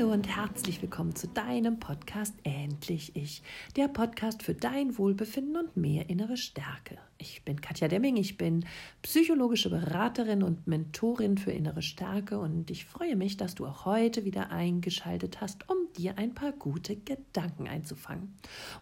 Hallo und herzlich willkommen zu deinem Podcast Endlich Ich, der Podcast für dein Wohlbefinden und mehr innere Stärke. Ich bin Katja Demming, ich bin psychologische Beraterin und Mentorin für innere Stärke und ich freue mich, dass du auch heute wieder eingeschaltet hast, um dir ein paar gute Gedanken einzufangen.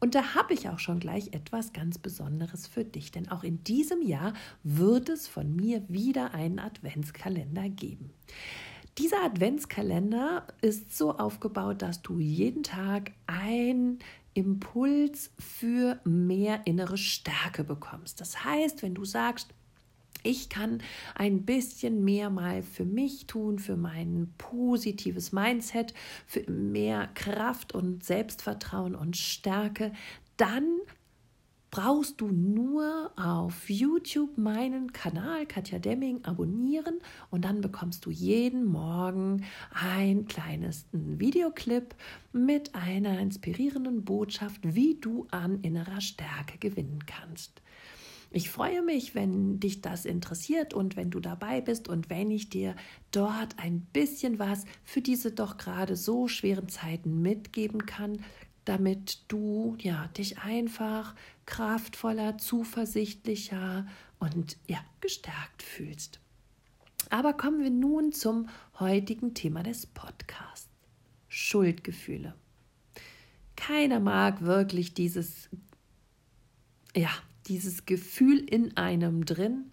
Und da habe ich auch schon gleich etwas ganz Besonderes für dich, denn auch in diesem Jahr wird es von mir wieder einen Adventskalender geben. Dieser Adventskalender ist so aufgebaut, dass du jeden Tag ein Impuls für mehr innere Stärke bekommst. Das heißt, wenn du sagst, ich kann ein bisschen mehr mal für mich tun, für mein positives Mindset, für mehr Kraft und Selbstvertrauen und Stärke, dann brauchst du nur auf YouTube meinen Kanal Katja Demming abonnieren und dann bekommst du jeden Morgen ein kleines Videoclip mit einer inspirierenden Botschaft, wie du an innerer Stärke gewinnen kannst. Ich freue mich, wenn dich das interessiert und wenn du dabei bist und wenn ich dir dort ein bisschen was für diese doch gerade so schweren Zeiten mitgeben kann, damit du ja dich einfach kraftvoller, zuversichtlicher und ja, gestärkt fühlst. Aber kommen wir nun zum heutigen Thema des Podcasts. Schuldgefühle. Keiner mag wirklich dieses ja, dieses Gefühl in einem drin,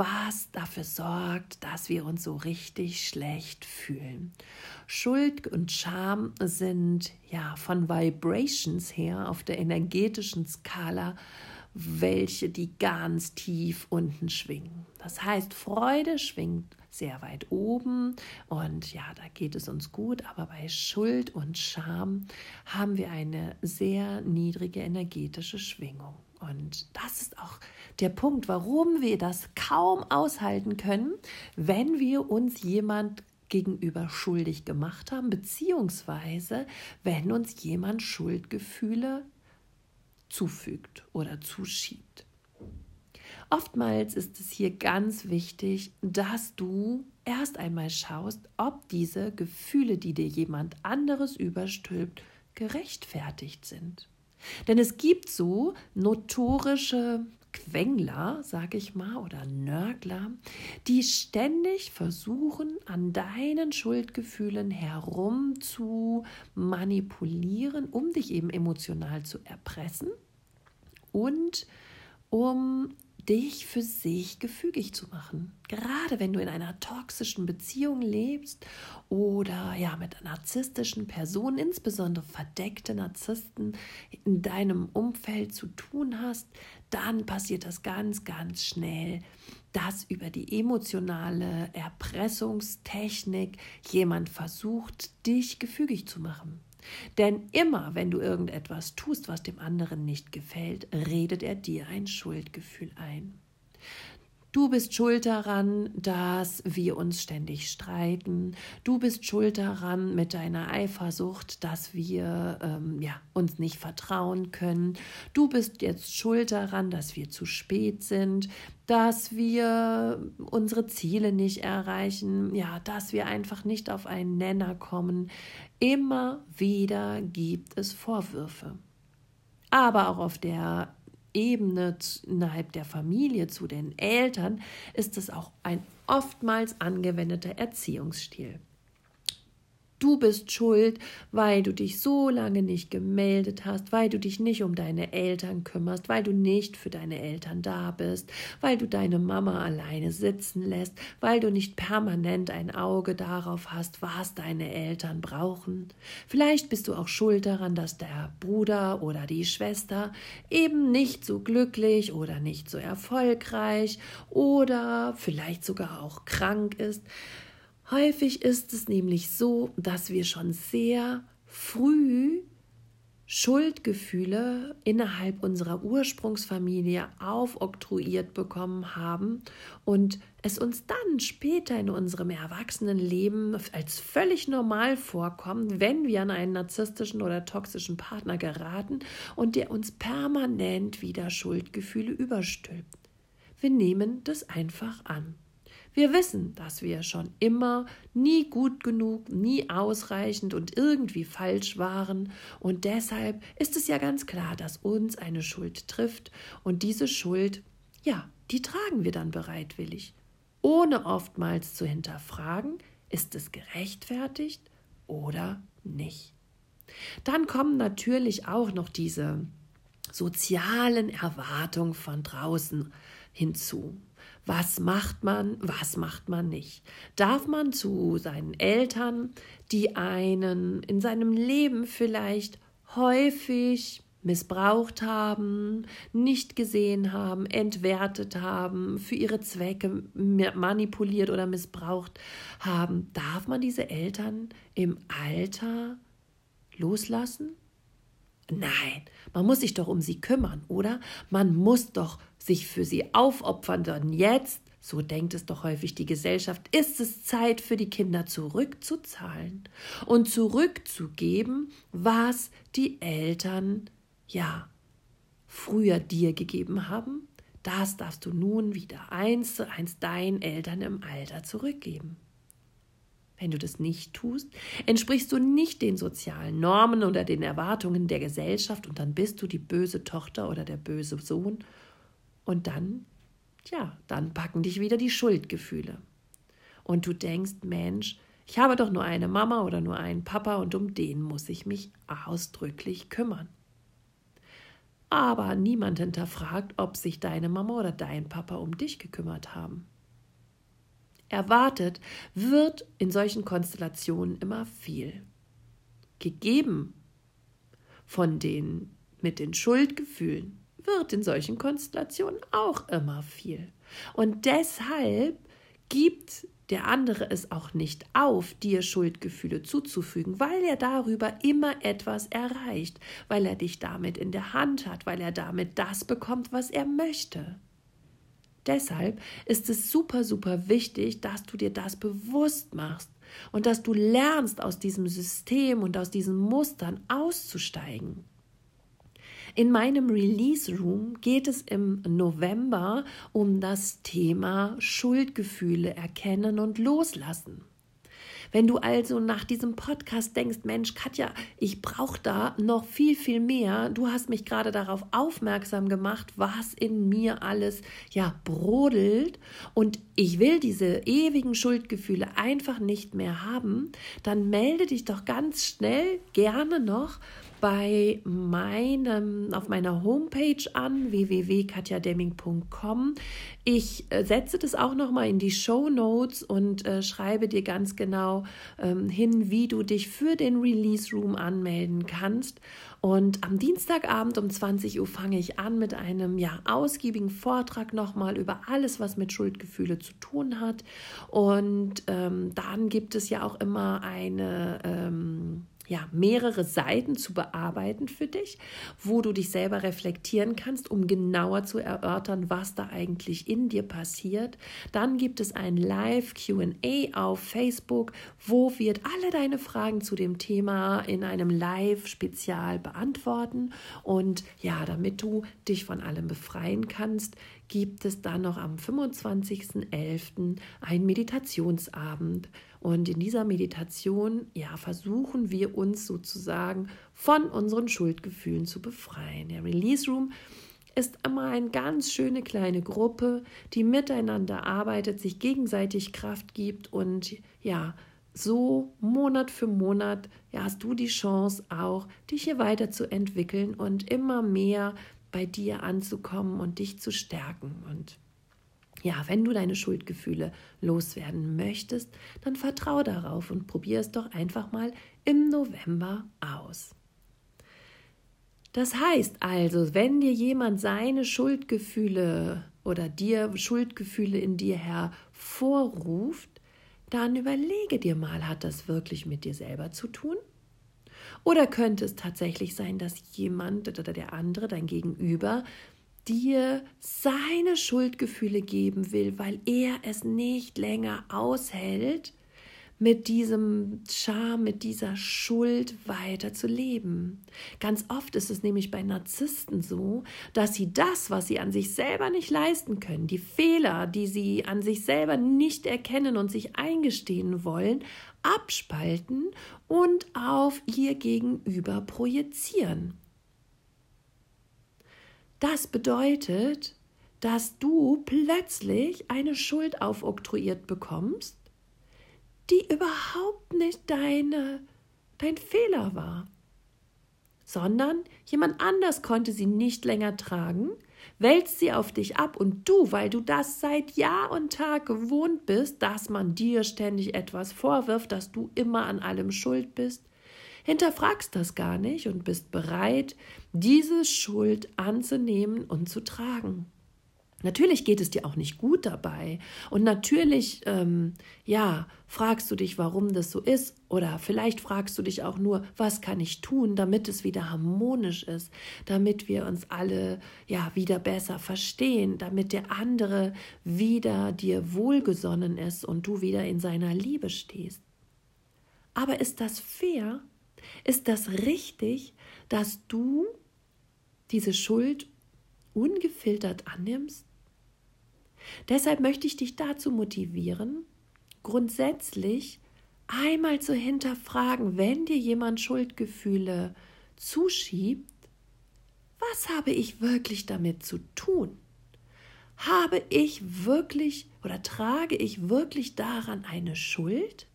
was dafür sorgt, dass wir uns so richtig schlecht fühlen. Schuld und Scham sind ja von Vibrations her auf der energetischen Skala welche die ganz tief unten schwingen. Das heißt, Freude schwingt sehr weit oben und ja, da geht es uns gut, aber bei Schuld und Scham haben wir eine sehr niedrige energetische Schwingung. Und das ist auch der Punkt, warum wir das kaum aushalten können, wenn wir uns jemand gegenüber schuldig gemacht haben, beziehungsweise wenn uns jemand Schuldgefühle zufügt oder zuschiebt. Oftmals ist es hier ganz wichtig, dass du erst einmal schaust, ob diese Gefühle, die dir jemand anderes überstülpt, gerechtfertigt sind. Denn es gibt so notorische Quengler, sag ich mal, oder Nörgler, die ständig versuchen, an deinen Schuldgefühlen herum zu manipulieren, um dich eben emotional zu erpressen und um dich für sich gefügig zu machen. Gerade wenn du in einer toxischen Beziehung lebst oder ja mit narzisstischen Personen, insbesondere verdeckte Narzissten in deinem Umfeld zu tun hast, dann passiert das ganz, ganz schnell, dass über die emotionale Erpressungstechnik jemand versucht, dich gefügig zu machen. Denn immer, wenn du irgendetwas tust, was dem anderen nicht gefällt, redet er dir ein Schuldgefühl ein. Du bist schuld daran, dass wir uns ständig streiten. Du bist schuld daran mit deiner Eifersucht, dass wir ähm, ja, uns nicht vertrauen können. Du bist jetzt schuld daran, dass wir zu spät sind, dass wir unsere Ziele nicht erreichen, ja, dass wir einfach nicht auf einen Nenner kommen. Immer wieder gibt es Vorwürfe. Aber auch auf der Ebene innerhalb der Familie zu den Eltern ist es auch ein oftmals angewendeter Erziehungsstil. Du bist schuld, weil du dich so lange nicht gemeldet hast, weil du dich nicht um deine Eltern kümmerst, weil du nicht für deine Eltern da bist, weil du deine Mama alleine sitzen lässt, weil du nicht permanent ein Auge darauf hast, was deine Eltern brauchen. Vielleicht bist du auch schuld daran, dass der Bruder oder die Schwester eben nicht so glücklich oder nicht so erfolgreich oder vielleicht sogar auch krank ist. Häufig ist es nämlich so, dass wir schon sehr früh Schuldgefühle innerhalb unserer Ursprungsfamilie aufoktroyiert bekommen haben und es uns dann später in unserem Erwachsenenleben als völlig normal vorkommt, wenn wir an einen narzisstischen oder toxischen Partner geraten und der uns permanent wieder Schuldgefühle überstülpt. Wir nehmen das einfach an. Wir wissen, dass wir schon immer nie gut genug, nie ausreichend und irgendwie falsch waren. Und deshalb ist es ja ganz klar, dass uns eine Schuld trifft. Und diese Schuld, ja, die tragen wir dann bereitwillig, ohne oftmals zu hinterfragen, ist es gerechtfertigt oder nicht. Dann kommen natürlich auch noch diese sozialen Erwartungen von draußen hinzu. Was macht man, was macht man nicht? Darf man zu seinen Eltern, die einen in seinem Leben vielleicht häufig missbraucht haben, nicht gesehen haben, entwertet haben, für ihre Zwecke manipuliert oder missbraucht haben, darf man diese Eltern im Alter loslassen? Nein, man muss sich doch um sie kümmern, oder? Man muss doch sich für sie aufopfern, denn jetzt, so denkt es doch häufig die Gesellschaft, ist es Zeit für die Kinder zurückzuzahlen und zurückzugeben, was die Eltern, ja, früher dir gegeben haben. Das darfst du nun wieder eins zu eins deinen Eltern im Alter zurückgeben. Wenn du das nicht tust, entsprichst du nicht den sozialen Normen oder den Erwartungen der Gesellschaft und dann bist du die böse Tochter oder der böse Sohn. Und dann, ja, dann packen dich wieder die Schuldgefühle. Und du denkst, Mensch, ich habe doch nur eine Mama oder nur einen Papa und um den muss ich mich ausdrücklich kümmern. Aber niemand hinterfragt, ob sich deine Mama oder dein Papa um dich gekümmert haben erwartet, wird in solchen Konstellationen immer viel. Gegeben von den mit den Schuldgefühlen wird in solchen Konstellationen auch immer viel. Und deshalb gibt der andere es auch nicht auf, dir Schuldgefühle zuzufügen, weil er darüber immer etwas erreicht, weil er dich damit in der Hand hat, weil er damit das bekommt, was er möchte. Deshalb ist es super, super wichtig, dass du dir das bewusst machst und dass du lernst, aus diesem System und aus diesen Mustern auszusteigen. In meinem Release Room geht es im November um das Thema Schuldgefühle erkennen und loslassen. Wenn du also nach diesem Podcast denkst, Mensch, Katja, ich brauche da noch viel, viel mehr. Du hast mich gerade darauf aufmerksam gemacht, was in mir alles ja brodelt und ich will diese ewigen Schuldgefühle einfach nicht mehr haben, dann melde dich doch ganz schnell gerne noch bei meinem, auf meiner Homepage an, www.katjademming.com. Ich äh, setze das auch nochmal in die Show Notes und äh, schreibe dir ganz genau ähm, hin, wie du dich für den Release Room anmelden kannst. Und am Dienstagabend um 20 Uhr fange ich an mit einem ja ausgiebigen Vortrag nochmal über alles, was mit Schuldgefühle zu tun hat. Und ähm, dann gibt es ja auch immer eine ähm, ja, mehrere Seiten zu bearbeiten für dich, wo du dich selber reflektieren kannst, um genauer zu erörtern, was da eigentlich in dir passiert. Dann gibt es ein Live QA auf Facebook, wo wir alle deine Fragen zu dem Thema in einem Live-Spezial beantworten. Und ja, damit du dich von allem befreien kannst, gibt es dann noch am 25.11. einen Meditationsabend und in dieser Meditation, ja, versuchen wir uns sozusagen von unseren Schuldgefühlen zu befreien. Der Release Room ist immer eine ganz schöne kleine Gruppe, die miteinander arbeitet, sich gegenseitig Kraft gibt und ja, so Monat für Monat ja, hast du die Chance auch, dich hier weiterzuentwickeln und immer mehr bei dir anzukommen und dich zu stärken. Und ja, wenn du deine Schuldgefühle loswerden möchtest, dann vertrau darauf und probier es doch einfach mal im November aus. Das heißt also, wenn dir jemand seine Schuldgefühle oder dir Schuldgefühle in dir hervorruft, dann überlege dir mal, hat das wirklich mit dir selber zu tun? Oder könnte es tatsächlich sein, dass jemand oder der andere, dein Gegenüber, dir seine Schuldgefühle geben will, weil er es nicht länger aushält, mit diesem Scham, mit dieser Schuld weiter zu leben. Ganz oft ist es nämlich bei Narzissten so, dass sie das, was sie an sich selber nicht leisten können, die Fehler, die sie an sich selber nicht erkennen und sich eingestehen wollen, abspalten und auf ihr Gegenüber projizieren. Das bedeutet, dass du plötzlich eine Schuld aufoktroyiert bekommst, die überhaupt nicht deine, dein Fehler war, sondern jemand anders konnte sie nicht länger tragen, wälzt sie auf dich ab und du, weil du das seit Jahr und Tag gewohnt bist, dass man dir ständig etwas vorwirft, dass du immer an allem schuld bist, hinterfragst das gar nicht und bist bereit, diese Schuld anzunehmen und zu tragen. Natürlich geht es dir auch nicht gut dabei. Und natürlich, ähm, ja, fragst du dich, warum das so ist. Oder vielleicht fragst du dich auch nur, was kann ich tun, damit es wieder harmonisch ist, damit wir uns alle, ja, wieder besser verstehen, damit der andere wieder dir wohlgesonnen ist und du wieder in seiner Liebe stehst. Aber ist das fair? Ist das richtig, dass du diese Schuld ungefiltert annimmst? Deshalb möchte ich dich dazu motivieren, grundsätzlich einmal zu hinterfragen, wenn dir jemand Schuldgefühle zuschiebt, was habe ich wirklich damit zu tun? Habe ich wirklich oder trage ich wirklich daran eine Schuld?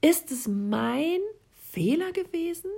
Ist es mein Fehler gewesen?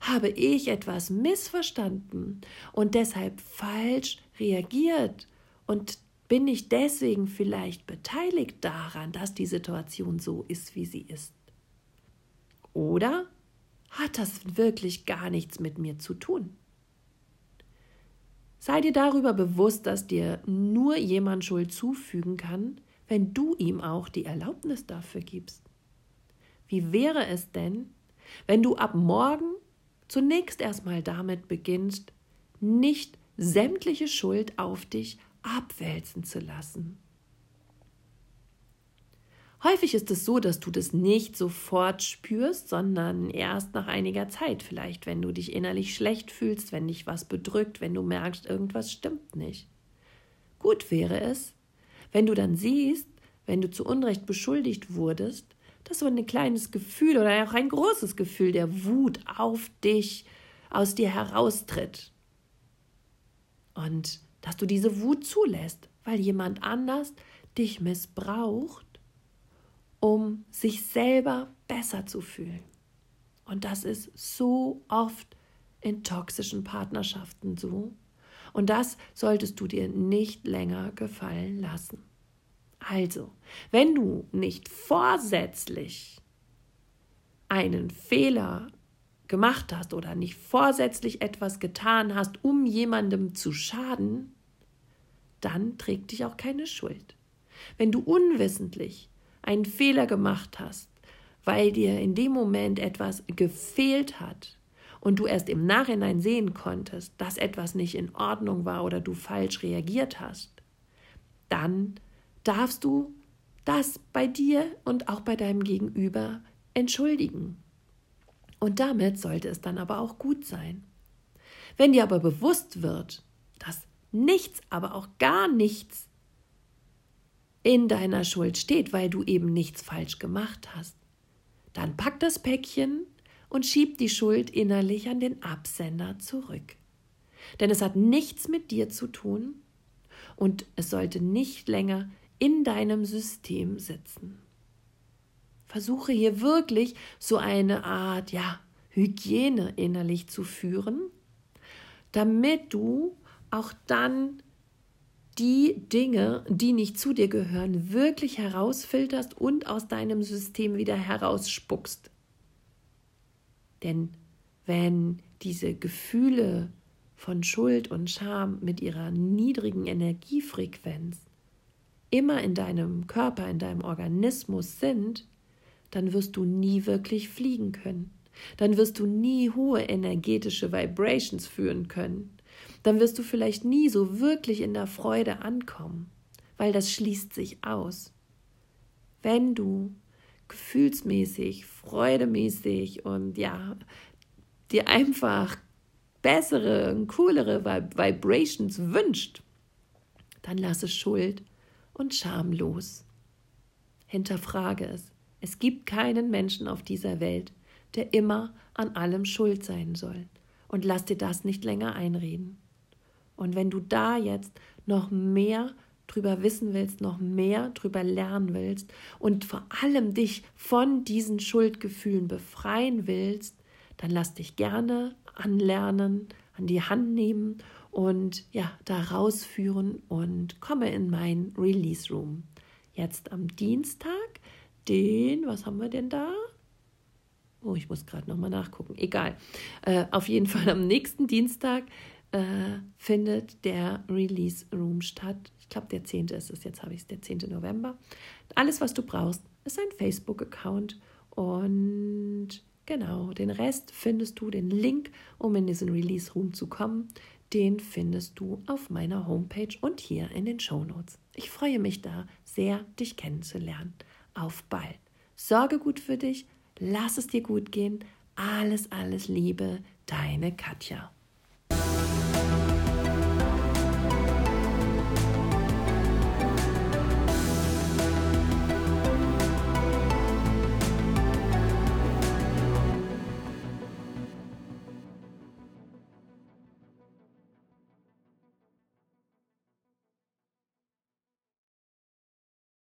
Habe ich etwas missverstanden und deshalb falsch reagiert und bin ich deswegen vielleicht beteiligt daran, dass die Situation so ist, wie sie ist? Oder hat das wirklich gar nichts mit mir zu tun? Sei dir darüber bewusst, dass dir nur jemand Schuld zufügen kann, wenn du ihm auch die Erlaubnis dafür gibst. Wie wäre es denn, wenn du ab morgen zunächst erstmal damit beginnst, nicht sämtliche Schuld auf dich abwälzen zu lassen. Häufig ist es so, dass du das nicht sofort spürst, sondern erst nach einiger Zeit, vielleicht wenn du dich innerlich schlecht fühlst, wenn dich was bedrückt, wenn du merkst, irgendwas stimmt nicht. Gut wäre es, wenn du dann siehst, wenn du zu Unrecht beschuldigt wurdest, dass so ein kleines Gefühl oder auch ein großes Gefühl der Wut auf dich aus dir heraustritt und dass du diese Wut zulässt, weil jemand anders dich missbraucht, um sich selber besser zu fühlen. Und das ist so oft in toxischen Partnerschaften so. Und das solltest du dir nicht länger gefallen lassen. Also, wenn du nicht vorsätzlich einen Fehler gemacht hast oder nicht vorsätzlich etwas getan hast, um jemandem zu schaden, dann trägt dich auch keine Schuld. Wenn du unwissentlich einen Fehler gemacht hast, weil dir in dem Moment etwas gefehlt hat und du erst im Nachhinein sehen konntest, dass etwas nicht in Ordnung war oder du falsch reagiert hast, dann darfst du das bei dir und auch bei deinem Gegenüber entschuldigen. Und damit sollte es dann aber auch gut sein. Wenn dir aber bewusst wird, dass nichts, aber auch gar nichts in deiner Schuld steht, weil du eben nichts falsch gemacht hast, dann pack das Päckchen und schieb die Schuld innerlich an den Absender zurück. Denn es hat nichts mit dir zu tun und es sollte nicht länger in deinem System sitzen. Versuche hier wirklich so eine Art, ja, Hygiene innerlich zu führen, damit du auch dann die Dinge, die nicht zu dir gehören, wirklich herausfilterst und aus deinem System wieder herausspuckst. Denn wenn diese Gefühle von Schuld und Scham mit ihrer niedrigen Energiefrequenz immer in deinem Körper, in deinem Organismus sind, dann wirst du nie wirklich fliegen können. Dann wirst du nie hohe energetische Vibrations führen können. Dann wirst du vielleicht nie so wirklich in der Freude ankommen, weil das schließt sich aus. wenn du gefühlsmäßig, freudemäßig und ja, dir einfach bessere und coolere Vibrations wünscht, dann lasse Schuld und Scham los. Hinterfrage es. Es gibt keinen Menschen auf dieser Welt, der immer an allem schuld sein soll. Und lass dir das nicht länger einreden. Und wenn du da jetzt noch mehr drüber wissen willst, noch mehr drüber lernen willst und vor allem dich von diesen Schuldgefühlen befreien willst, dann lass dich gerne anlernen, an die Hand nehmen und ja, da rausführen und komme in mein Release Room. Jetzt am Dienstag, den, was haben wir denn da? Oh, ich muss gerade nochmal nachgucken. Egal. Äh, auf jeden Fall am nächsten Dienstag äh, findet der Release Room statt. Ich glaube, der 10. ist es, jetzt habe ich es, der 10. November. Alles, was du brauchst, ist ein Facebook-Account und genau, den Rest findest du, den Link, um in diesen Release Room zu kommen, den findest du auf meiner Homepage und hier in den Show Notes. Ich freue mich da sehr, dich kennenzulernen. Auf bald. Sorge gut für dich, lass es dir gut gehen. Alles, alles Liebe, deine Katja.